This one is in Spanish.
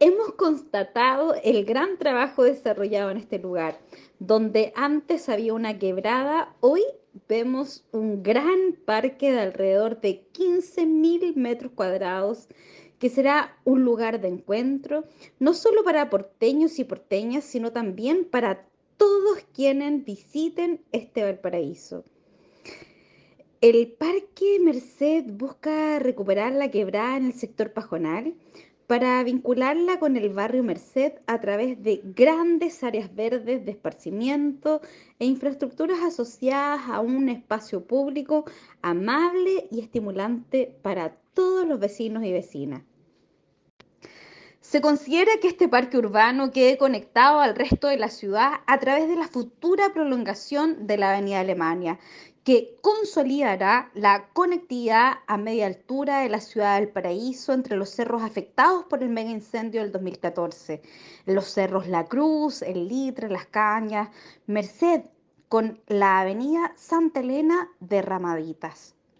hemos constatado el gran trabajo desarrollado en este lugar. Donde antes había una quebrada, hoy vemos un gran parque de alrededor de 15.000 metros cuadrados que será un lugar de encuentro, no solo para porteños y porteñas, sino también para todos quienes visiten este Valparaíso. El Parque Merced busca recuperar la quebrada en el sector pajonal para vincularla con el barrio Merced a través de grandes áreas verdes de esparcimiento e infraestructuras asociadas a un espacio público amable y estimulante para todos los vecinos y vecinas. Se considera que este parque urbano quede conectado al resto de la ciudad a través de la futura prolongación de la Avenida Alemania, que consolidará la conectividad a media altura de la ciudad del Paraíso entre los cerros afectados por el mega incendio del 2014, los cerros La Cruz, El Litre, Las Cañas, Merced, con la avenida Santa Elena de Ramaditas.